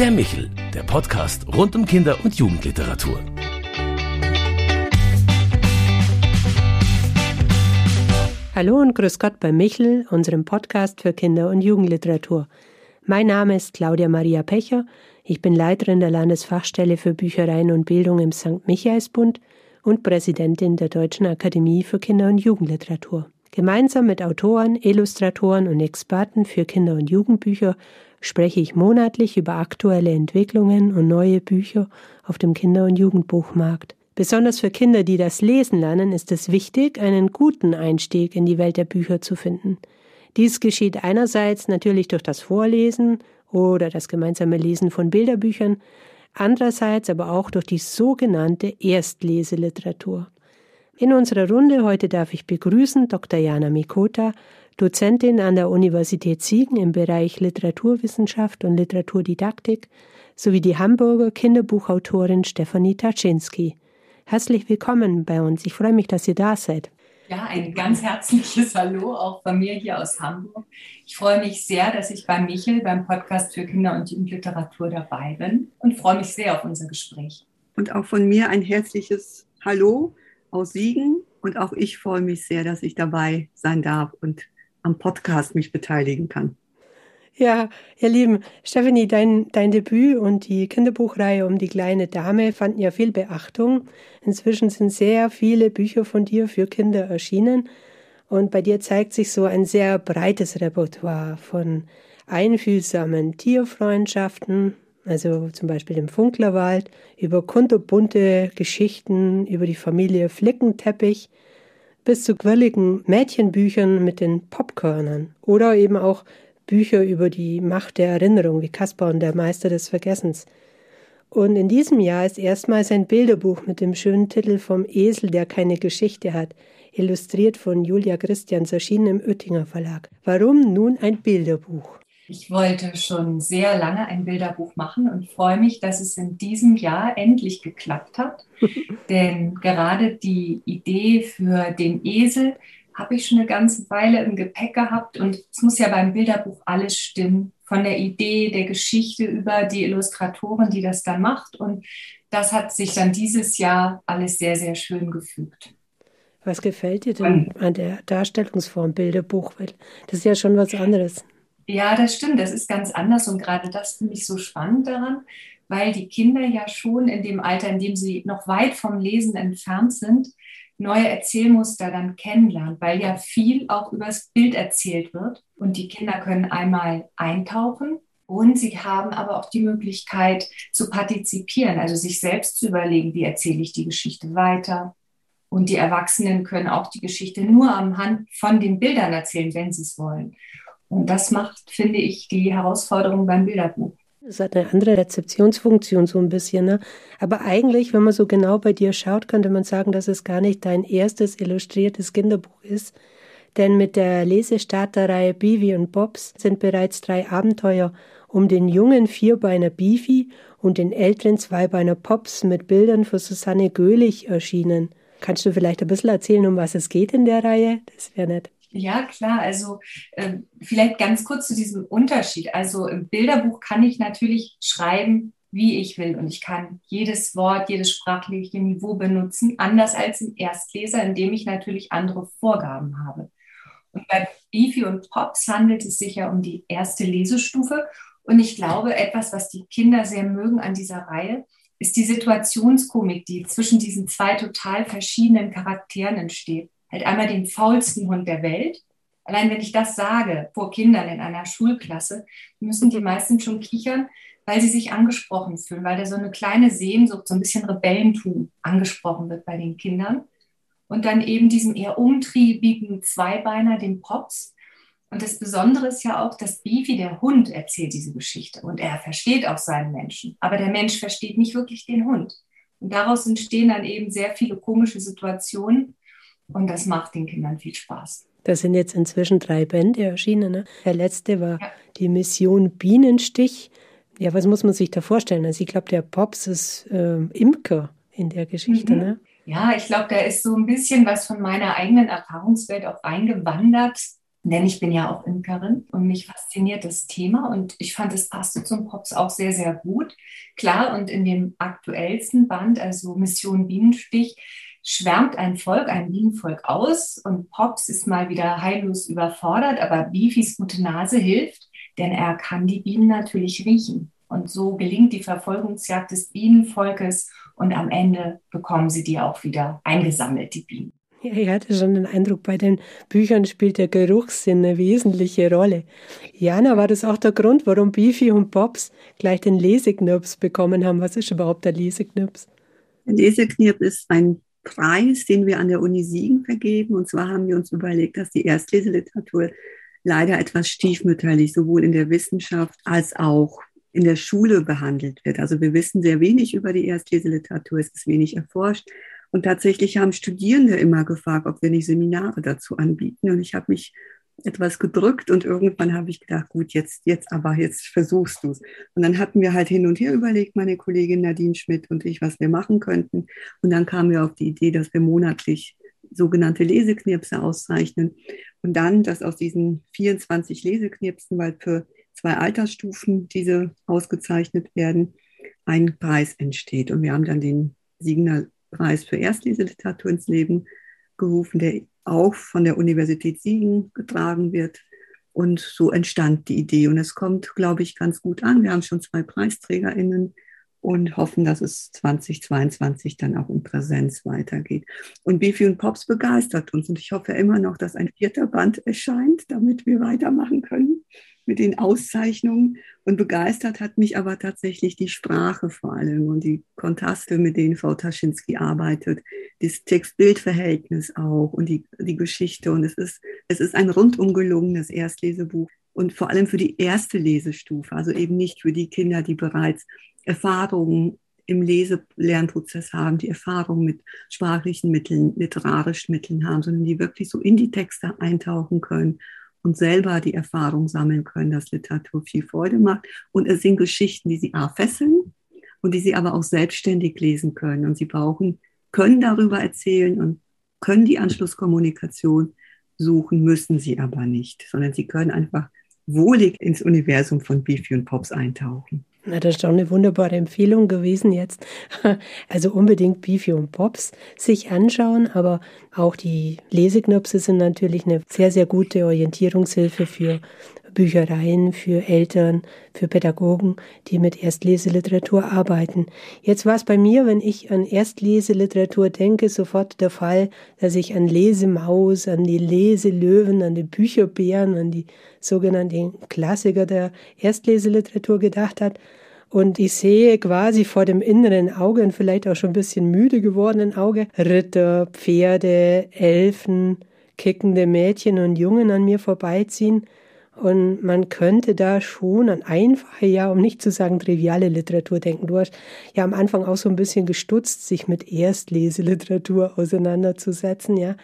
Der Michel, der Podcast rund um Kinder- und Jugendliteratur. Hallo und grüß Gott bei Michel, unserem Podcast für Kinder- und Jugendliteratur. Mein Name ist Claudia Maria Pecher. Ich bin Leiterin der Landesfachstelle für Büchereien und Bildung im St. Michaelsbund und Präsidentin der Deutschen Akademie für Kinder- und Jugendliteratur. Gemeinsam mit Autoren, Illustratoren und Experten für Kinder- und Jugendbücher spreche ich monatlich über aktuelle Entwicklungen und neue Bücher auf dem Kinder- und Jugendbuchmarkt. Besonders für Kinder, die das Lesen lernen, ist es wichtig, einen guten Einstieg in die Welt der Bücher zu finden. Dies geschieht einerseits natürlich durch das Vorlesen oder das gemeinsame Lesen von Bilderbüchern, andererseits aber auch durch die sogenannte Erstleseliteratur. In unserer Runde heute darf ich begrüßen Dr. Jana Mikota, Dozentin an der Universität Siegen im Bereich Literaturwissenschaft und Literaturdidaktik, sowie die Hamburger Kinderbuchautorin Stefanie Taczynski. Herzlich willkommen bei uns. Ich freue mich, dass ihr da seid. Ja, ein ganz herzliches Hallo auch von mir hier aus Hamburg. Ich freue mich sehr, dass ich bei Michel beim Podcast für Kinder- und Jugendliteratur dabei bin und freue mich sehr auf unser Gespräch. Und auch von mir ein herzliches Hallo aus Siegen. Und auch ich freue mich sehr, dass ich dabei sein darf und am Podcast mich beteiligen kann. Ja, ihr Lieben, Stephanie, dein, dein Debüt und die Kinderbuchreihe um die kleine Dame fanden ja viel Beachtung. Inzwischen sind sehr viele Bücher von dir für Kinder erschienen. Und bei dir zeigt sich so ein sehr breites Repertoire von einfühlsamen Tierfreundschaften, also zum Beispiel im Funklerwald, über kunterbunte Geschichten über die Familie Flickenteppich bis zu quirligen Mädchenbüchern mit den Popkörnern oder eben auch Bücher über die Macht der Erinnerung, wie Kaspar und der Meister des Vergessens. Und in diesem Jahr ist erstmals ein Bilderbuch mit dem schönen Titel Vom Esel, der keine Geschichte hat, illustriert von Julia Christians, erschienen im Oettinger Verlag. Warum nun ein Bilderbuch? Ich wollte schon sehr lange ein Bilderbuch machen und freue mich, dass es in diesem Jahr endlich geklappt hat. Denn gerade die Idee für den Esel habe ich schon eine ganze Weile im Gepäck gehabt und es muss ja beim Bilderbuch alles stimmen. Von der Idee, der Geschichte über die Illustratoren, die das dann macht. Und das hat sich dann dieses Jahr alles sehr, sehr schön gefügt. Was gefällt dir denn an der Darstellungsform Bilderbuch? Das ist ja schon was anderes. Ja, das stimmt. Das ist ganz anders und gerade das finde ich so spannend daran, weil die Kinder ja schon in dem Alter, in dem sie noch weit vom Lesen entfernt sind, neue Erzählmuster dann kennenlernen, weil ja viel auch übers Bild erzählt wird. Und die Kinder können einmal eintauchen und sie haben aber auch die Möglichkeit zu partizipieren, also sich selbst zu überlegen, wie erzähle ich die Geschichte weiter. Und die Erwachsenen können auch die Geschichte nur am Hand von den Bildern erzählen, wenn sie es wollen. Und das macht, finde ich, die Herausforderung beim Bilderbuch. Es hat eine andere Rezeptionsfunktion so ein bisschen. Ne? Aber eigentlich, wenn man so genau bei dir schaut, könnte man sagen, dass es gar nicht dein erstes illustriertes Kinderbuch ist. Denn mit der Lesestarterreihe Beefy und Bobs sind bereits drei Abenteuer um den jungen Vierbeiner Beefy und den älteren Zweibeiner Pops mit Bildern für Susanne Göhlich erschienen. Kannst du vielleicht ein bisschen erzählen, um was es geht in der Reihe? Das wäre nett. Ja, klar. Also äh, vielleicht ganz kurz zu diesem Unterschied. Also im Bilderbuch kann ich natürlich schreiben, wie ich will. Und ich kann jedes Wort, jedes sprachliche Niveau benutzen, anders als im Erstleser, indem ich natürlich andere Vorgaben habe. Und bei Beefy und Pops handelt es sich ja um die erste Lesestufe. Und ich glaube, etwas, was die Kinder sehr mögen an dieser Reihe, ist die Situationskomik, die zwischen diesen zwei total verschiedenen Charakteren entsteht halt einmal den faulsten Hund der Welt. Allein wenn ich das sage vor Kindern in einer Schulklasse, müssen die meisten schon kichern, weil sie sich angesprochen fühlen, weil da so eine kleine Sehnsucht, so ein bisschen Rebellentum angesprochen wird bei den Kindern. Und dann eben diesem eher umtriebigen Zweibeiner, dem Pops. Und das Besondere ist ja auch, dass Beefy, der Hund, erzählt diese Geschichte. Und er versteht auch seinen Menschen. Aber der Mensch versteht nicht wirklich den Hund. Und daraus entstehen dann eben sehr viele komische Situationen, und das macht den Kindern viel Spaß. Das sind jetzt inzwischen drei Bände erschienen. Ne? Der letzte war ja. die Mission Bienenstich. Ja, was muss man sich da vorstellen? Also ich glaube, der Pops ist äh, Imker in der Geschichte. Mhm. Ne? Ja, ich glaube, da ist so ein bisschen was von meiner eigenen Erfahrungswelt auch reingewandert. denn ich bin ja auch Imkerin und mich fasziniert das Thema und ich fand, es passte zum Pops auch sehr, sehr gut. Klar, und in dem aktuellsten Band, also Mission Bienenstich, schwärmt ein Volk, ein Bienenvolk aus und Pops ist mal wieder heillos überfordert, aber Beefies gute Nase hilft, denn er kann die Bienen natürlich riechen. Und so gelingt die Verfolgungsjagd des Bienenvolkes und am Ende bekommen sie die auch wieder eingesammelt, die Bienen. Ja, ich hatte schon den Eindruck, bei den Büchern spielt der Geruchssinn eine wesentliche Rolle. Jana, war das auch der Grund, warum Beefy und Pops gleich den Leseknirps bekommen haben? Was ist überhaupt der Leseknirps? Der Leseknirps ist ein Preis, den wir an der Uni Siegen vergeben. Und zwar haben wir uns überlegt, dass die Erstleseliteratur leider etwas stiefmütterlich sowohl in der Wissenschaft als auch in der Schule behandelt wird. Also wir wissen sehr wenig über die Erstleseliteratur, es ist wenig erforscht. Und tatsächlich haben Studierende immer gefragt, ob wir nicht Seminare dazu anbieten. Und ich habe mich etwas gedrückt und irgendwann habe ich gedacht, gut, jetzt, jetzt aber, jetzt versuchst du es. Und dann hatten wir halt hin und her überlegt, meine Kollegin Nadine Schmidt und ich, was wir machen könnten. Und dann kamen wir auf die Idee, dass wir monatlich sogenannte Leseknirpse auszeichnen. Und dann, dass aus diesen 24 Leseknirpsen, weil für zwei Altersstufen diese ausgezeichnet werden, ein Preis entsteht. Und wir haben dann den Siegener Preis für Erstleseliteratur ins Leben gerufen, der auch von der Universität Siegen getragen wird. Und so entstand die Idee. Und es kommt, glaube ich, ganz gut an. Wir haben schon zwei PreisträgerInnen und hoffen, dass es 2022 dann auch in Präsenz weitergeht. Und Bifi und Pops begeistert uns. Und ich hoffe immer noch, dass ein vierter Band erscheint, damit wir weitermachen können mit den Auszeichnungen. Und begeistert hat mich aber tatsächlich die Sprache vor allem und die Kontraste, mit denen Frau Taschinski arbeitet, das Text-Bild-Verhältnis auch und die, die Geschichte. Und es ist, es ist ein rundum gelungenes Erstlesebuch und vor allem für die erste Lesestufe, also eben nicht für die Kinder, die bereits Erfahrungen im Leselernprozess haben, die Erfahrung mit sprachlichen Mitteln, literarischen Mitteln haben, sondern die wirklich so in die Texte eintauchen können und selber die Erfahrung sammeln können, dass Literatur viel Freude macht. Und es sind Geschichten, die sie A fesseln und die sie aber auch selbstständig lesen können. Und sie brauchen, können darüber erzählen und können die Anschlusskommunikation suchen, müssen sie aber nicht, sondern sie können einfach wohlig ins Universum von Beefy und Pops eintauchen. Na, das ist doch eine wunderbare Empfehlung gewesen jetzt. Also unbedingt Beefy und Pops sich anschauen, aber auch die Leseknöpse sind natürlich eine sehr, sehr gute Orientierungshilfe für Büchereien, für Eltern, für Pädagogen, die mit Erstleseliteratur arbeiten. Jetzt war es bei mir, wenn ich an Erstleseliteratur denke, sofort der Fall, dass ich an Lesemaus, an die Leselöwen, an die Bücherbären, an die sogenannten Klassiker der Erstleseliteratur gedacht hat. Und ich sehe quasi vor dem inneren Auge und vielleicht auch schon ein bisschen müde gewordenen Auge Ritter, Pferde, Elfen, kickende Mädchen und Jungen an mir vorbeiziehen. Und man könnte da schon an einfache, ja, um nicht zu sagen triviale Literatur denken. Du hast ja am Anfang auch so ein bisschen gestutzt, sich mit Erstleseliteratur auseinanderzusetzen, ja.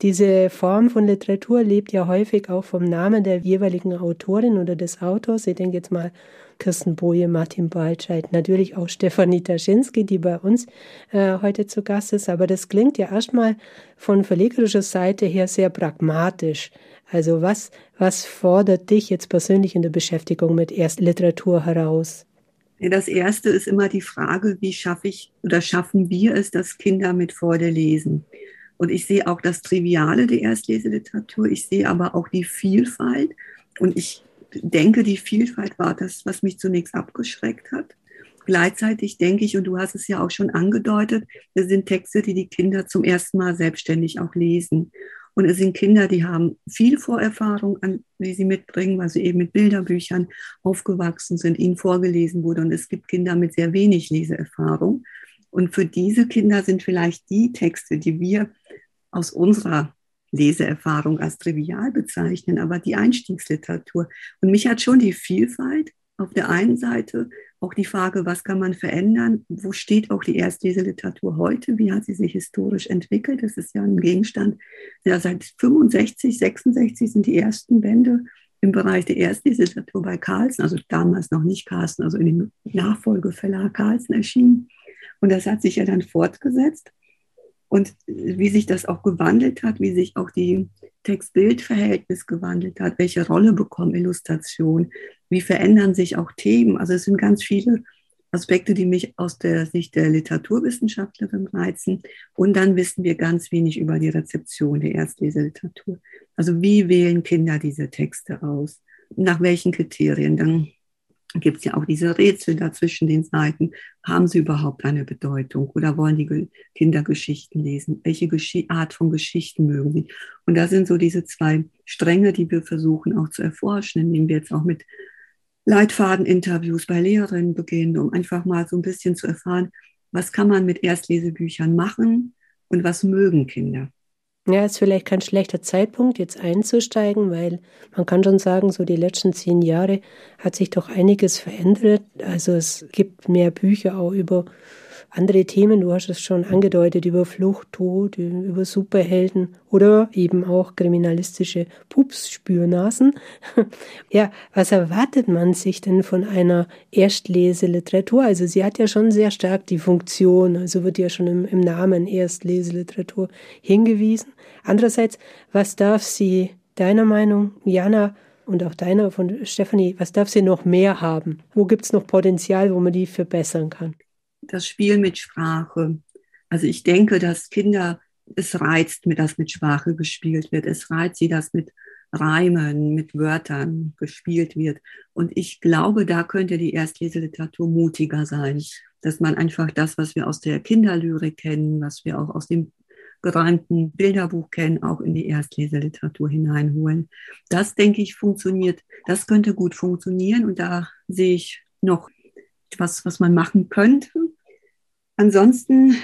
Diese Form von Literatur lebt ja häufig auch vom Namen der jeweiligen Autorin oder des Autors. Ich denke jetzt mal Kirsten Boje, Martin Baltscheid, natürlich auch Stefanie Taschinski, die bei uns äh, heute zu Gast ist. Aber das klingt ja erstmal von verlegerischer Seite her sehr pragmatisch. Also was, was fordert dich jetzt persönlich in der Beschäftigung mit Erstliteratur heraus? Das erste ist immer die Frage, wie schaffe ich oder schaffen wir es, dass Kinder mit Freude lesen? Und ich sehe auch das Triviale der Erstleseliteratur, ich sehe aber auch die Vielfalt. Und ich denke, die Vielfalt war das, was mich zunächst abgeschreckt hat. Gleichzeitig denke ich, und du hast es ja auch schon angedeutet, das sind Texte, die die Kinder zum ersten Mal selbstständig auch lesen. Und es sind Kinder, die haben viel Vorerfahrung, an, die sie mitbringen, weil sie eben mit Bilderbüchern aufgewachsen sind, ihnen vorgelesen wurde. Und es gibt Kinder mit sehr wenig Leseerfahrung. Und für diese Kinder sind vielleicht die Texte, die wir aus unserer Leseerfahrung als trivial bezeichnen, aber die Einstiegsliteratur. Und mich hat schon die Vielfalt auf der einen Seite auch die Frage, was kann man verändern? Wo steht auch die Erstleseliteratur heute? Wie hat sie sich historisch entwickelt? Das ist ja ein Gegenstand. Ja, seit 65, 66 sind die ersten Bände im Bereich der Erstleseliteratur bei Carlsen, also damals noch nicht Carlsen, also in dem Nachfolgeverlag Carlsen erschienen. Und das hat sich ja dann fortgesetzt. Und wie sich das auch gewandelt hat, wie sich auch die Text-Bild-Verhältnis gewandelt hat, welche Rolle bekommen Illustrationen, wie verändern sich auch Themen. Also es sind ganz viele Aspekte, die mich aus der Sicht der Literaturwissenschaftlerin reizen. Und dann wissen wir ganz wenig über die Rezeption der Erstleseliteratur. Also wie wählen Kinder diese Texte aus? Nach welchen Kriterien? Dann gibt es ja auch diese Rätsel dazwischen den Seiten. Haben sie überhaupt eine Bedeutung oder wollen die Kinder Geschichten lesen? Welche Gesch Art von Geschichten mögen sie? Und da sind so diese zwei Stränge, die wir versuchen auch zu erforschen, indem wir jetzt auch mit Leitfadeninterviews bei Lehrerinnen beginnen, um einfach mal so ein bisschen zu erfahren, was kann man mit Erstlesebüchern machen und was mögen Kinder. Ja, ist vielleicht kein schlechter Zeitpunkt, jetzt einzusteigen, weil man kann schon sagen, so die letzten zehn Jahre hat sich doch einiges verändert. Also es gibt mehr Bücher auch über andere Themen, du hast es schon angedeutet, über Flucht, Tod, über Superhelden oder eben auch kriminalistische Pups-Spürnasen. ja, was erwartet man sich denn von einer Erstleseliteratur? Also sie hat ja schon sehr stark die Funktion, also wird ja schon im, im Namen Erstleseliteratur hingewiesen. Andererseits, was darf sie deiner Meinung, Jana, und auch deiner von Stephanie, was darf sie noch mehr haben? Wo gibt es noch Potenzial, wo man die verbessern kann? das Spiel mit Sprache. Also ich denke, dass Kinder, es reizt, mit das mit Sprache gespielt wird. Es reizt sie, dass mit Reimen, mit Wörtern gespielt wird. Und ich glaube, da könnte die Erstleseliteratur mutiger sein, dass man einfach das, was wir aus der Kinderlyrik kennen, was wir auch aus dem gereimten Bilderbuch kennen, auch in die Erstleseliteratur hineinholen. Das, denke ich, funktioniert, das könnte gut funktionieren und da sehe ich noch was, was man machen könnte. Ansonsten,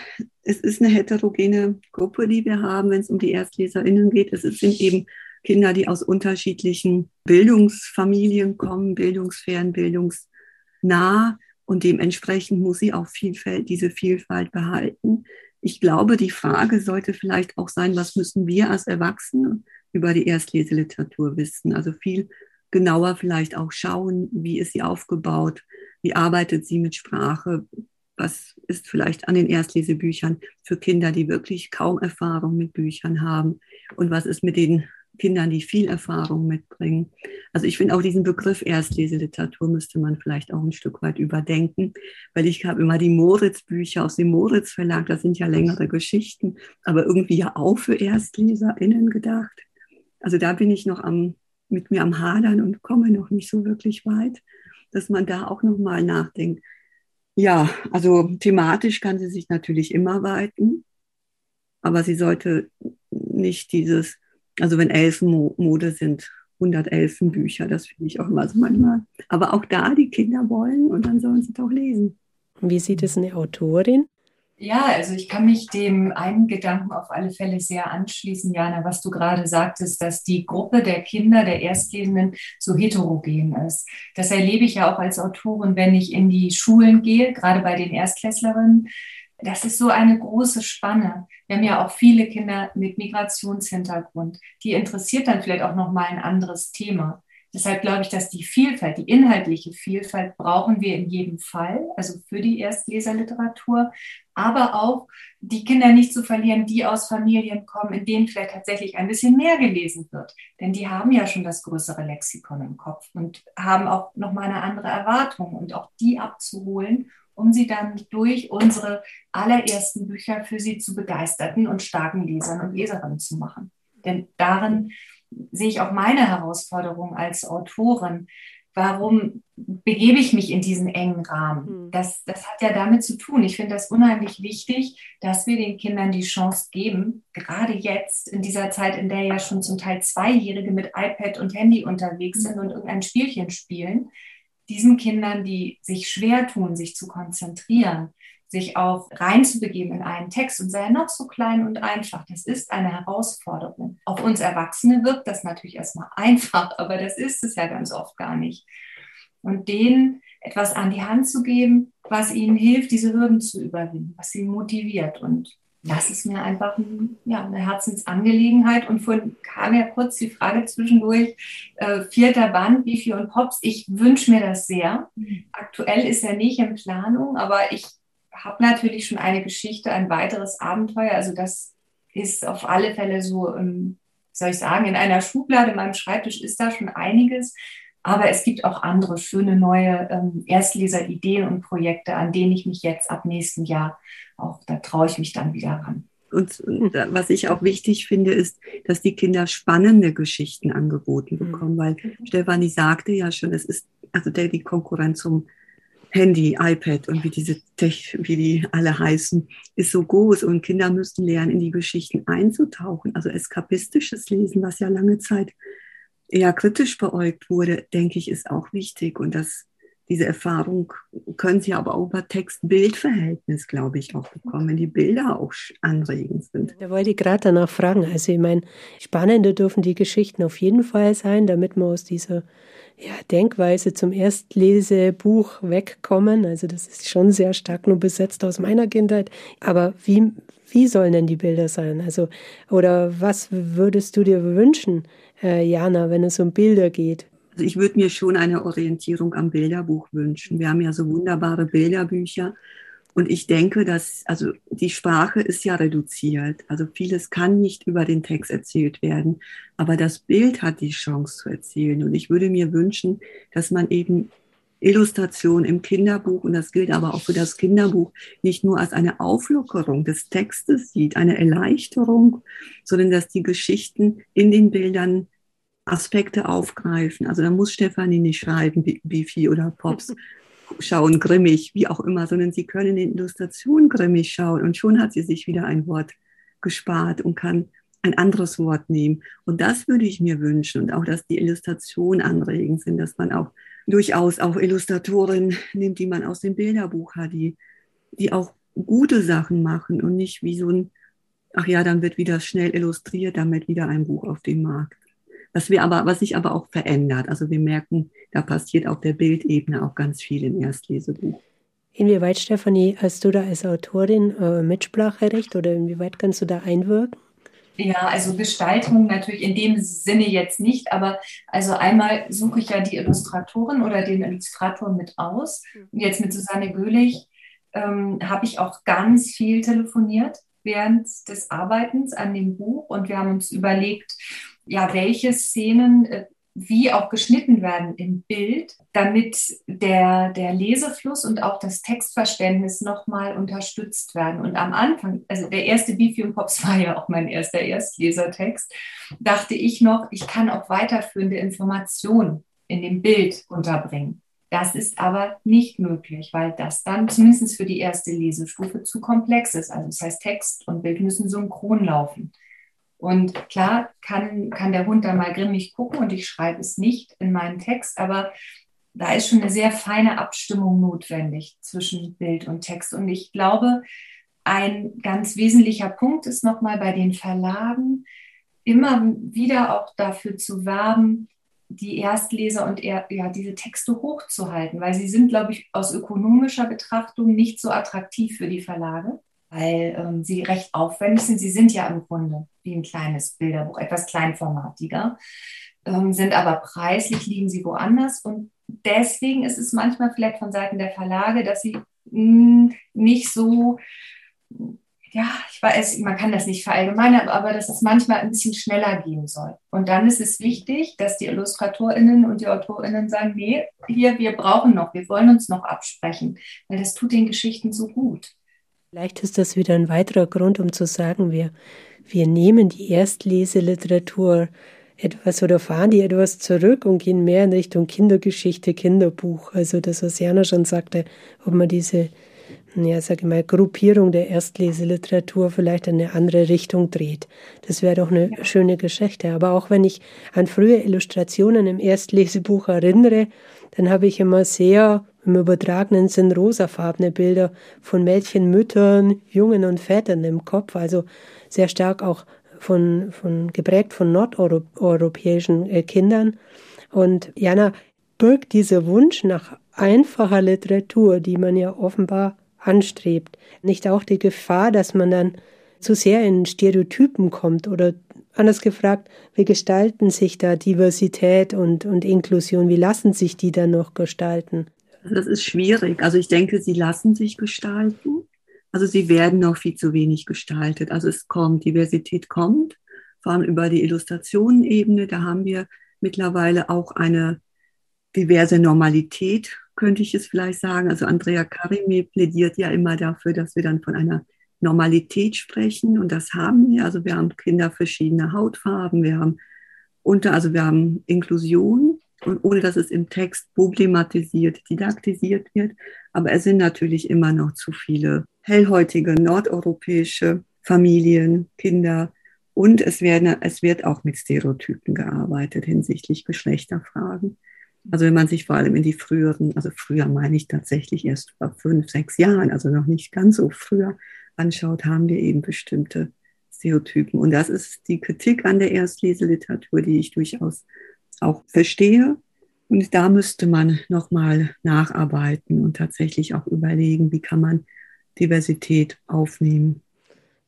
es ist eine heterogene Gruppe, die wir haben, wenn es um die ErstleserInnen geht. Es sind eben Kinder, die aus unterschiedlichen Bildungsfamilien kommen, bildungsfern, bildungsnah. Und dementsprechend muss sie auch Vielfalt, diese Vielfalt behalten. Ich glaube, die Frage sollte vielleicht auch sein, was müssen wir als Erwachsene über die Erstleseliteratur wissen? Also viel genauer vielleicht auch schauen, wie ist sie aufgebaut, wie arbeitet sie mit Sprache, was ist vielleicht an den Erstlesebüchern für Kinder, die wirklich kaum Erfahrung mit Büchern haben? Und was ist mit den Kindern, die viel Erfahrung mitbringen. Also ich finde auch diesen Begriff Erstleseliteratur müsste man vielleicht auch ein Stück weit überdenken, weil ich habe immer die Moritz-Bücher aus dem Moritz Verlag, das sind ja längere Geschichten, aber irgendwie ja auch für ErstleserInnen gedacht. Also da bin ich noch am, mit mir am Hadern und komme noch nicht so wirklich weit, dass man da auch nochmal nachdenkt ja, also thematisch kann sie sich natürlich immer weiten, aber sie sollte nicht dieses, also wenn Elfenmode sind, 100 Elfenbücher, das finde ich auch immer so manchmal. Aber auch da, die Kinder wollen und dann sollen sie doch lesen. Wie sieht es eine Autorin? Ja, also ich kann mich dem einen Gedanken auf alle Fälle sehr anschließen, Jana, was du gerade sagtest, dass die Gruppe der Kinder, der Erstlesenden so heterogen ist. Das erlebe ich ja auch als Autorin, wenn ich in die Schulen gehe, gerade bei den Erstklässlerinnen. Das ist so eine große Spanne. Wir haben ja auch viele Kinder mit Migrationshintergrund. Die interessiert dann vielleicht auch noch mal ein anderes Thema. Deshalb glaube ich, dass die Vielfalt, die inhaltliche Vielfalt brauchen wir in jedem Fall, also für die Erstleserliteratur, aber auch die Kinder nicht zu verlieren, die aus Familien kommen, in denen vielleicht tatsächlich ein bisschen mehr gelesen wird. Denn die haben ja schon das größere Lexikon im Kopf und haben auch nochmal eine andere Erwartung und auch die abzuholen, um sie dann durch unsere allerersten Bücher für sie zu begeisterten und starken Lesern und Leserinnen zu machen. Denn darin sehe ich auch meine Herausforderung als Autorin. Warum begebe ich mich in diesen engen Rahmen? Hm. Das, das hat ja damit zu tun. Ich finde das unheimlich wichtig, dass wir den Kindern die Chance geben, gerade jetzt in dieser Zeit, in der ja schon zum Teil Zweijährige mit iPad und Handy unterwegs sind und irgendein Spielchen spielen, diesen Kindern, die sich schwer tun, sich zu konzentrieren, sich auch reinzubegeben in einen Text und sei noch so klein und einfach. Das ist eine Herausforderung. Auf uns Erwachsene wirkt das natürlich erstmal einfach, aber das ist es ja ganz oft gar nicht. Und denen etwas an die Hand zu geben, was ihnen hilft, diese Hürden zu überwinden, was sie motiviert. Und das ist mir einfach ein, ja, eine Herzensangelegenheit. Und vorhin kam ja kurz die Frage zwischendurch, äh, vierter Band, Bifi und Pops. Ich wünsche mir das sehr. Mhm. Aktuell ist er nicht in Planung, aber ich habe natürlich schon eine Geschichte, ein weiteres Abenteuer. Also das ist auf alle Fälle so, ähm, soll ich sagen, in einer Schublade, in meinem Schreibtisch ist da schon einiges. Aber es gibt auch andere schöne neue ähm, Erstleser-Ideen und Projekte, an denen ich mich jetzt ab nächstem Jahr auch, da traue ich mich dann wieder ran. Und, und, was ich auch wichtig finde, ist, dass die Kinder spannende Geschichten angeboten mhm. bekommen, weil Stefanie sagte ja schon, es ist also der, die Konkurrenz zum Handy, iPad und wie diese Tech, wie die alle heißen, ist so groß und Kinder müssen lernen, in die Geschichten einzutauchen. Also eskapistisches Lesen, was ja lange Zeit eher kritisch beäugt wurde, denke ich, ist auch wichtig. Und das diese Erfahrung können Sie aber auch über Text-Bild-Verhältnis, glaube ich, auch bekommen, wenn die Bilder auch anregend sind. Da wollte ich gerade danach fragen. Also ich meine, spannende dürfen die Geschichten auf jeden Fall sein, damit wir aus dieser ja, Denkweise zum Erstlesebuch wegkommen. Also das ist schon sehr stark nur besetzt aus meiner Kindheit. Aber wie, wie sollen denn die Bilder sein? Also, oder was würdest du dir wünschen, äh, Jana, wenn es um Bilder geht? Also ich würde mir schon eine Orientierung am Bilderbuch wünschen. Wir haben ja so wunderbare Bilderbücher. Und ich denke, dass, also die Sprache ist ja reduziert. Also vieles kann nicht über den Text erzählt werden. Aber das Bild hat die Chance zu erzählen. Und ich würde mir wünschen, dass man eben Illustration im Kinderbuch, und das gilt aber auch für das Kinderbuch, nicht nur als eine Auflockerung des Textes sieht, eine Erleichterung, sondern dass die Geschichten in den Bildern Aspekte aufgreifen. Also da muss Stefanie nicht schreiben, Bifi oder Pops schauen grimmig, wie auch immer, sondern sie können in Illustrationen grimmig schauen und schon hat sie sich wieder ein Wort gespart und kann ein anderes Wort nehmen. Und das würde ich mir wünschen und auch, dass die Illustrationen anregend sind, dass man auch durchaus auch Illustratoren nimmt, die man aus dem Bilderbuch hat, die, die auch gute Sachen machen und nicht wie so ein, ach ja, dann wird wieder schnell illustriert, damit wieder ein Buch auf dem Markt. Was wir aber, was sich aber auch verändert. Also wir merken, da passiert auf der Bildebene auch ganz viel im Erstlesebuch. Inwieweit, Stefanie, hast du da als Autorin äh, Mitspracherecht oder inwieweit kannst du da einwirken? Ja, also Gestaltung natürlich in dem Sinne jetzt nicht, aber also einmal suche ich ja die Illustratorin oder den Illustrator mit aus. Und jetzt mit Susanne Göhlich ähm, habe ich auch ganz viel telefoniert während des Arbeitens an dem Buch und wir haben uns überlegt, ja, welche Szenen äh, wie auch geschnitten werden im Bild, damit der, der Lesefluss und auch das Textverständnis nochmal unterstützt werden. Und am Anfang, also der erste Beefy und Pops war ja auch mein erster Erstlesertext, dachte ich noch, ich kann auch weiterführende Informationen in dem Bild unterbringen. Das ist aber nicht möglich, weil das dann zumindest für die erste Lesestufe zu komplex ist. Also das heißt, Text und Bild müssen synchron laufen. Und klar kann, kann der Hund da mal grimmig gucken und ich schreibe es nicht in meinen Text, aber da ist schon eine sehr feine Abstimmung notwendig zwischen Bild und Text. Und ich glaube, ein ganz wesentlicher Punkt ist nochmal bei den Verlagen, immer wieder auch dafür zu werben, die Erstleser und eher, ja, diese Texte hochzuhalten, weil sie sind, glaube ich, aus ökonomischer Betrachtung nicht so attraktiv für die Verlage weil ähm, sie recht aufwendig sind. Sie sind ja im Grunde wie ein kleines Bilderbuch, etwas kleinformatiger, ähm, sind aber preislich liegen sie woanders. Und deswegen ist es manchmal vielleicht von Seiten der Verlage, dass sie mh, hm, nicht so, ja, ich weiß, man kann das nicht verallgemeinern, aber dass es manchmal ein bisschen schneller gehen soll. Und dann ist es wichtig, dass die IllustratorInnen und die AutorInnen sagen, nee, hier, wir brauchen noch, wir wollen uns noch absprechen, weil das tut den Geschichten so gut. Vielleicht ist das wieder ein weiterer Grund, um zu sagen, wir, wir nehmen die Erstleseliteratur etwas oder fahren die etwas zurück und gehen mehr in Richtung Kindergeschichte, Kinderbuch. Also das, was Jana schon sagte, ob man diese, ja, sag ich mal, Gruppierung der Erstleseliteratur vielleicht in eine andere Richtung dreht. Das wäre doch eine schöne Geschichte. Aber auch wenn ich an frühe Illustrationen im Erstlesebuch erinnere, dann habe ich immer sehr im übertragenen Sinn rosafarbene Bilder von Mädchen, Müttern, Jungen und Vätern im Kopf, also sehr stark auch von, von geprägt von nordeuropäischen äh, Kindern. Und Jana birgt dieser Wunsch nach einfacher Literatur, die man ja offenbar anstrebt, nicht auch die Gefahr, dass man dann zu sehr in Stereotypen kommt oder anders gefragt, wie gestalten sich da Diversität und, und Inklusion? Wie lassen sich die dann noch gestalten? Das ist schwierig. Also ich denke, sie lassen sich gestalten. Also sie werden noch viel zu wenig gestaltet. Also es kommt, Diversität kommt, vor allem über die Illustrationenebene. Da haben wir mittlerweile auch eine diverse Normalität, könnte ich es vielleicht sagen. Also Andrea Karimi plädiert ja immer dafür, dass wir dann von einer Normalität sprechen und das haben wir. Also wir haben Kinder verschiedener Hautfarben, wir haben unter, also wir haben Inklusion und ohne dass es im Text problematisiert, didaktisiert wird. Aber es sind natürlich immer noch zu viele hellhäutige nordeuropäische Familien, Kinder. Und es, werden, es wird auch mit Stereotypen gearbeitet hinsichtlich Geschlechterfragen. Also wenn man sich vor allem in die früheren, also früher meine ich tatsächlich erst vor fünf, sechs Jahren, also noch nicht ganz so früher anschaut, haben wir eben bestimmte Stereotypen. Und das ist die Kritik an der Erstleseliteratur, die ich durchaus auch verstehe. Und da müsste man nochmal nacharbeiten und tatsächlich auch überlegen, wie kann man Diversität aufnehmen.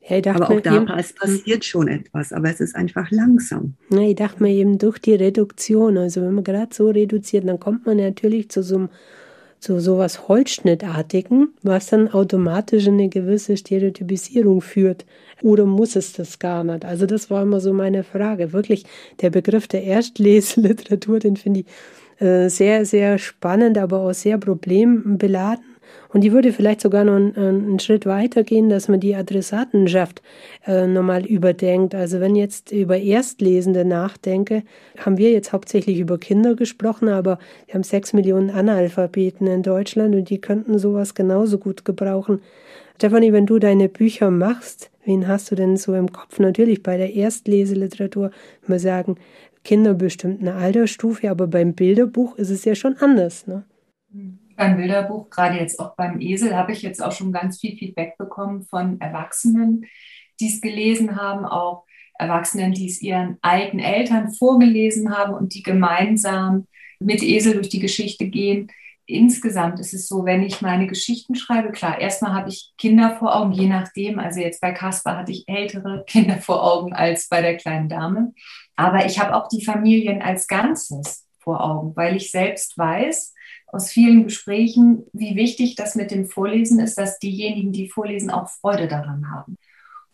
Ja, aber auch da es passiert schon etwas, aber es ist einfach langsam. Ja, ich dachte mir eben durch die Reduktion, also wenn man gerade so reduziert, dann kommt man natürlich zu so einem zu sowas Holzschnittartigen, was dann automatisch eine gewisse Stereotypisierung führt. Oder muss es das gar nicht? Also das war immer so meine Frage. Wirklich, der Begriff der Erstleseliteratur, den finde ich äh, sehr, sehr spannend, aber auch sehr problembeladen. Und die würde vielleicht sogar noch einen, einen Schritt weiter gehen, dass man die Adressatenschaft äh, nochmal überdenkt. Also wenn jetzt über Erstlesende nachdenke, haben wir jetzt hauptsächlich über Kinder gesprochen, aber wir haben sechs Millionen Analphabeten in Deutschland und die könnten sowas genauso gut gebrauchen. Stefanie, wenn du deine Bücher machst, wen hast du denn so im Kopf? Natürlich bei der Erstleseliteratur, wir sagen, Kinder bestimmt eine Altersstufe, aber beim Bilderbuch ist es ja schon anders. Ne? Mhm beim Bilderbuch, gerade jetzt auch beim Esel, habe ich jetzt auch schon ganz viel Feedback bekommen von Erwachsenen, die es gelesen haben, auch Erwachsenen, die es ihren alten Eltern vorgelesen haben und die gemeinsam mit Esel durch die Geschichte gehen. Insgesamt ist es so, wenn ich meine Geschichten schreibe, klar, erstmal habe ich Kinder vor Augen, je nachdem. Also jetzt bei Caspar hatte ich ältere Kinder vor Augen als bei der kleinen Dame. Aber ich habe auch die Familien als Ganzes vor Augen, weil ich selbst weiß, aus vielen Gesprächen, wie wichtig das mit dem Vorlesen ist, dass diejenigen, die vorlesen, auch Freude daran haben.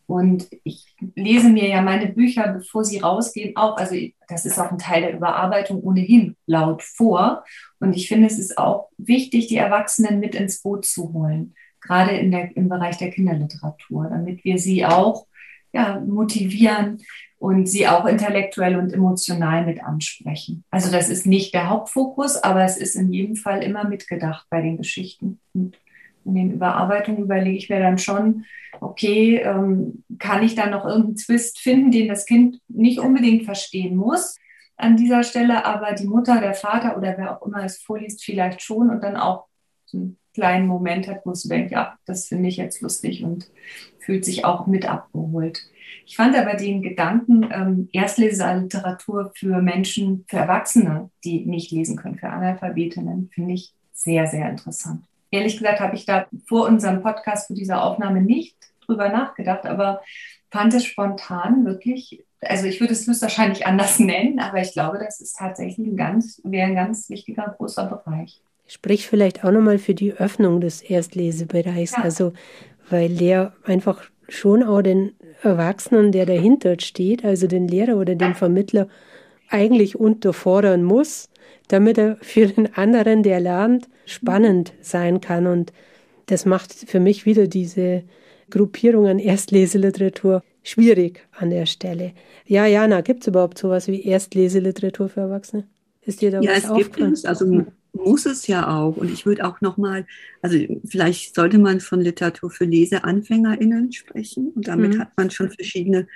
Und ich lese mir ja meine Bücher, bevor sie rausgehen, auch, also das ist auch ein Teil der Überarbeitung ohnehin laut vor. Und ich finde, es ist auch wichtig, die Erwachsenen mit ins Boot zu holen, gerade in der, im Bereich der Kinderliteratur, damit wir sie auch ja, motivieren, und sie auch intellektuell und emotional mit ansprechen. Also das ist nicht der Hauptfokus, aber es ist in jedem Fall immer mitgedacht bei den Geschichten. Und in den Überarbeitungen überlege ich mir dann schon, okay, ähm, kann ich da noch irgendeinen Twist finden, den das Kind nicht unbedingt verstehen muss an dieser Stelle, aber die Mutter, der Vater oder wer auch immer es vorliest, vielleicht schon und dann auch so einen kleinen Moment hat, wo es denkt, ja, das finde ich jetzt lustig und fühlt sich auch mit abgeholt. Ich fand aber den Gedanken, ähm, Erstleserliteratur für Menschen, für Erwachsene, die nicht lesen können, für Analphabetinnen, finde ich sehr, sehr interessant. Ehrlich gesagt habe ich da vor unserem Podcast, vor dieser Aufnahme nicht drüber nachgedacht, aber fand es spontan wirklich, also ich würde es höchstwahrscheinlich anders nennen, aber ich glaube, das ist tatsächlich ein ganz, wäre ein ganz wichtiger, großer Bereich. Sprich vielleicht auch nochmal für die Öffnung des Erstlesebereichs, ja. also weil der einfach schon auch den Erwachsenen, der dahinter steht, also den Lehrer oder den Vermittler, eigentlich unterfordern muss, damit er für den anderen, der lernt, spannend sein kann. Und das macht für mich wieder diese Gruppierung an Erstleseliteratur schwierig an der Stelle. Ja, Jana, gibt es überhaupt sowas wie Erstleseliteratur für Erwachsene? Ist dir da ja, was es aufgefallen? Gibt es. Also muss es ja auch. Und ich würde auch nochmal, also vielleicht sollte man von Literatur für LeseanfängerInnen sprechen. Und damit mhm. hat man schon verschiedene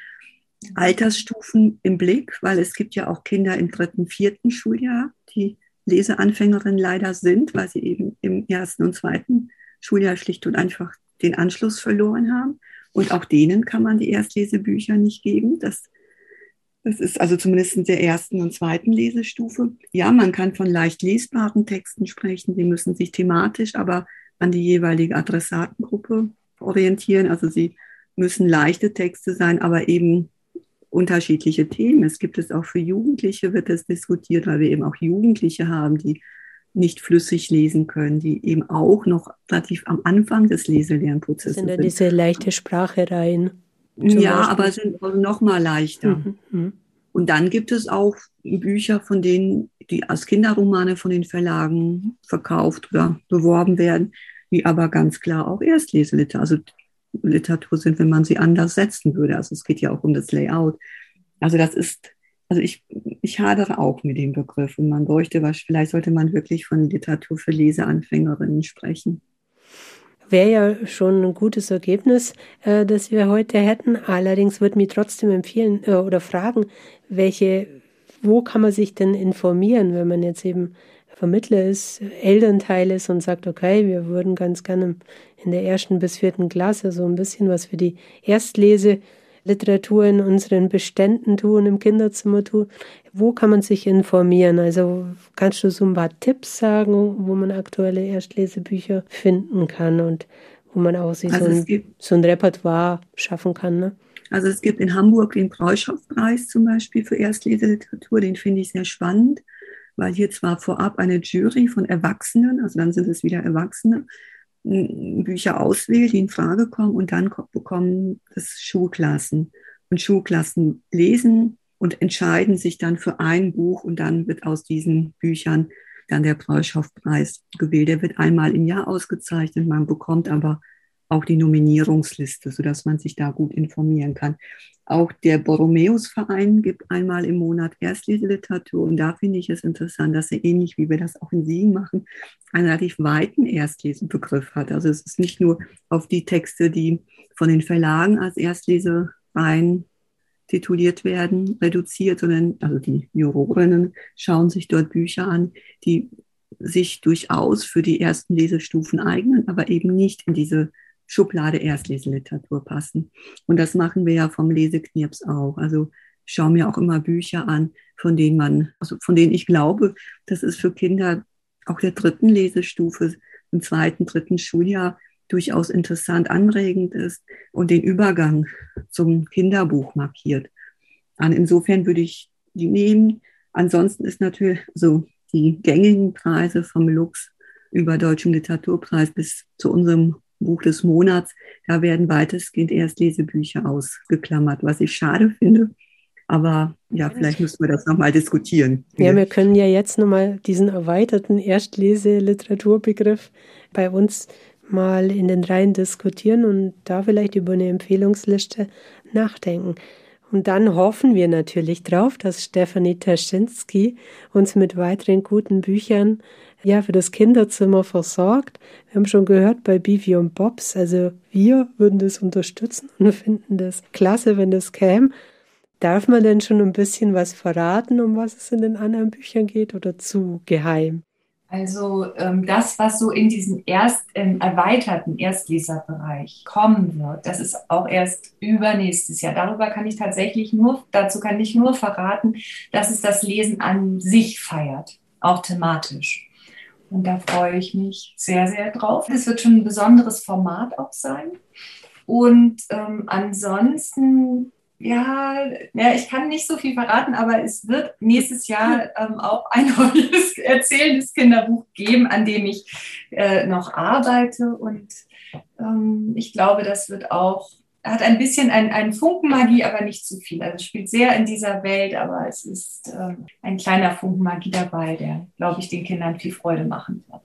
Altersstufen im Blick, weil es gibt ja auch Kinder im dritten, vierten Schuljahr, die Leseanfängerinnen leider sind, weil sie eben im ersten und zweiten Schuljahr schlicht und einfach den Anschluss verloren haben. Und auch denen kann man die Erstlesebücher nicht geben. Das das ist also zumindest in der ersten und zweiten Lesestufe. Ja, man kann von leicht lesbaren Texten sprechen. Sie müssen sich thematisch aber an die jeweilige Adressatengruppe orientieren. Also sie müssen leichte Texte sein, aber eben unterschiedliche Themen. Es gibt es auch für Jugendliche, wird es diskutiert, weil wir eben auch Jugendliche haben, die nicht flüssig lesen können, die eben auch noch relativ am Anfang des Leselernprozesses sind. Sind diese leichte Sprache rein? Ja, Beispiel. aber sind noch mal leichter. Mhm, mhm. Und dann gibt es auch Bücher, von denen, die als Kinderromane von den Verlagen verkauft oder beworben werden, die aber ganz klar auch Erstleseliteratur, also Literatur sind, wenn man sie anders setzen würde. Also es geht ja auch um das Layout. Also das ist, also ich, ich hadere auch mit dem Begriff und man bräuchte was, vielleicht sollte man wirklich von Literatur für Leseanfängerinnen sprechen wäre ja schon ein gutes Ergebnis, äh, das wir heute hätten. Allerdings würde mich trotzdem empfehlen äh, oder fragen, welche, wo kann man sich denn informieren, wenn man jetzt eben Vermittler ist, Elternteil ist und sagt, okay, wir würden ganz gerne in der ersten bis vierten Klasse so ein bisschen was für die Erstlese Literatur in unseren Beständen tun, im Kinderzimmer tun. Wo kann man sich informieren? Also kannst du so ein paar Tipps sagen, wo man aktuelle Erstlesebücher finden kann und wo man auch sich also so, ein, gibt, so ein Repertoire schaffen kann? Ne? Also es gibt in Hamburg den Preuschow-Preis zum Beispiel für Erstleseliteratur, den finde ich sehr spannend, weil hier zwar vorab eine Jury von Erwachsenen, also dann sind es wieder Erwachsene, Bücher auswählt, die in Frage kommen und dann bekommen das Schulklassen. Und Schulklassen lesen und entscheiden sich dann für ein Buch und dann wird aus diesen Büchern dann der Preuschow-Preis gewählt. Der wird einmal im Jahr ausgezeichnet, man bekommt aber auch die Nominierungsliste, sodass man sich da gut informieren kann. Auch der Borromäus-Verein gibt einmal im Monat Erstleseliteratur und da finde ich es interessant, dass er ähnlich wie wir das auch in Siegen machen, einen relativ weiten Erstlesenbegriff hat. Also es ist nicht nur auf die Texte, die von den Verlagen als Erstlesereien tituliert werden, reduziert, sondern also die Jurorinnen schauen sich dort Bücher an, die sich durchaus für die ersten Lesestufen eignen, aber eben nicht in diese Schublade Erstleseliteratur passen. Und das machen wir ja vom Leseknirps auch. Also schaue mir auch immer Bücher an, von denen man, also von denen ich glaube, dass es für Kinder auch der dritten Lesestufe im zweiten, dritten Schuljahr durchaus interessant, anregend ist und den Übergang zum Kinderbuch markiert. Und insofern würde ich die nehmen. Ansonsten ist natürlich so die gängigen Preise vom Lux über Deutschen Literaturpreis bis zu unserem Buch des Monats, da werden weitestgehend Erstlesebücher ausgeklammert, was ich schade finde. Aber ja, vielleicht müssen wir das nochmal diskutieren. Ja, wir können ja jetzt nochmal diesen erweiterten Erstleseliteraturbegriff bei uns mal in den Reihen diskutieren und da vielleicht über eine Empfehlungsliste nachdenken. Und dann hoffen wir natürlich drauf, dass Stefanie Taschinski uns mit weiteren guten Büchern ja, für das Kinderzimmer versorgt. Wir haben schon gehört bei Bivi und Bobs, also wir würden das unterstützen und finden das klasse, wenn das käme. Darf man denn schon ein bisschen was verraten, um was es in den anderen Büchern geht oder zu geheim? Also ähm, das, was so in diesen erst ähm, erweiterten Erstleserbereich kommen wird, das ist auch erst übernächstes Jahr. Darüber kann ich tatsächlich nur, dazu kann ich nur verraten, dass es das Lesen an sich feiert, auch thematisch. Und da freue ich mich sehr, sehr drauf. Es wird schon ein besonderes Format auch sein. Und ähm, ansonsten, ja, ja, ich kann nicht so viel verraten, aber es wird nächstes Jahr ähm, auch ein neues erzählendes Kinderbuch geben, an dem ich äh, noch arbeite. Und ähm, ich glaube, das wird auch hat ein bisschen ein, ein Funken aber nicht zu viel. Also spielt sehr in dieser Welt, aber es ist ähm, ein kleiner Funken Magie dabei, der, glaube ich, den Kindern viel Freude machen wird.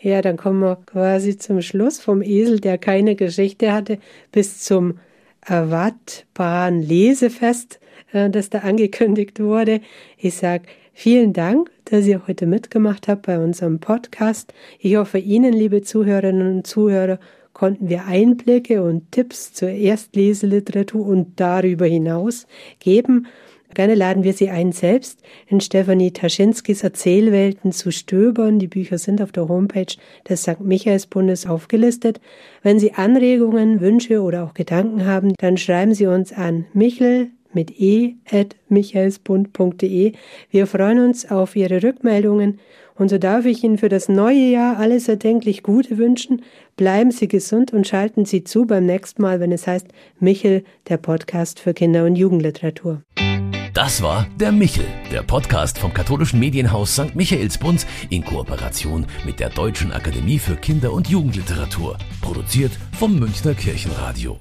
Ja, dann kommen wir quasi zum Schluss vom Esel, der keine Geschichte hatte, bis zum erwartbaren Lesefest, äh, das da angekündigt wurde. Ich sage vielen Dank, dass ihr heute mitgemacht habt bei unserem Podcast. Ich hoffe, Ihnen, liebe Zuhörerinnen und Zuhörer, konnten wir Einblicke und Tipps zur Erstleseliteratur und darüber hinaus geben. Gerne laden wir Sie ein, selbst in Stefanie Taschinskis Erzählwelten zu stöbern. Die Bücher sind auf der Homepage des St. Michaelsbundes aufgelistet. Wenn Sie Anregungen, Wünsche oder auch Gedanken haben, dann schreiben Sie uns an michel mit e at michaelsbund.de. Wir freuen uns auf Ihre Rückmeldungen und so darf ich Ihnen für das neue Jahr alles erdenklich Gute wünschen. Bleiben Sie gesund und schalten Sie zu beim nächsten Mal, wenn es heißt Michel, der Podcast für Kinder- und Jugendliteratur. Das war der Michel, der Podcast vom katholischen Medienhaus St. Michaelsbund in Kooperation mit der Deutschen Akademie für Kinder- und Jugendliteratur. Produziert vom Münchner Kirchenradio.